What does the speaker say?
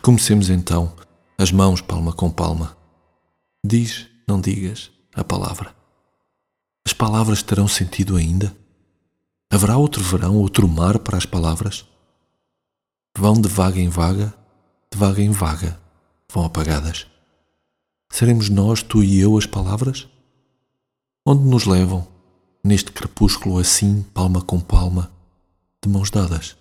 Recomecemos então, as mãos palma com palma. Diz, não digas, a palavra. As palavras terão sentido ainda? Haverá outro verão, outro mar para as palavras? Vão de vaga em vaga, de vaga em vaga, vão apagadas. Seremos nós, tu e eu, as palavras? Onde nos levam, neste crepúsculo assim, palma com palma, de mãos dadas?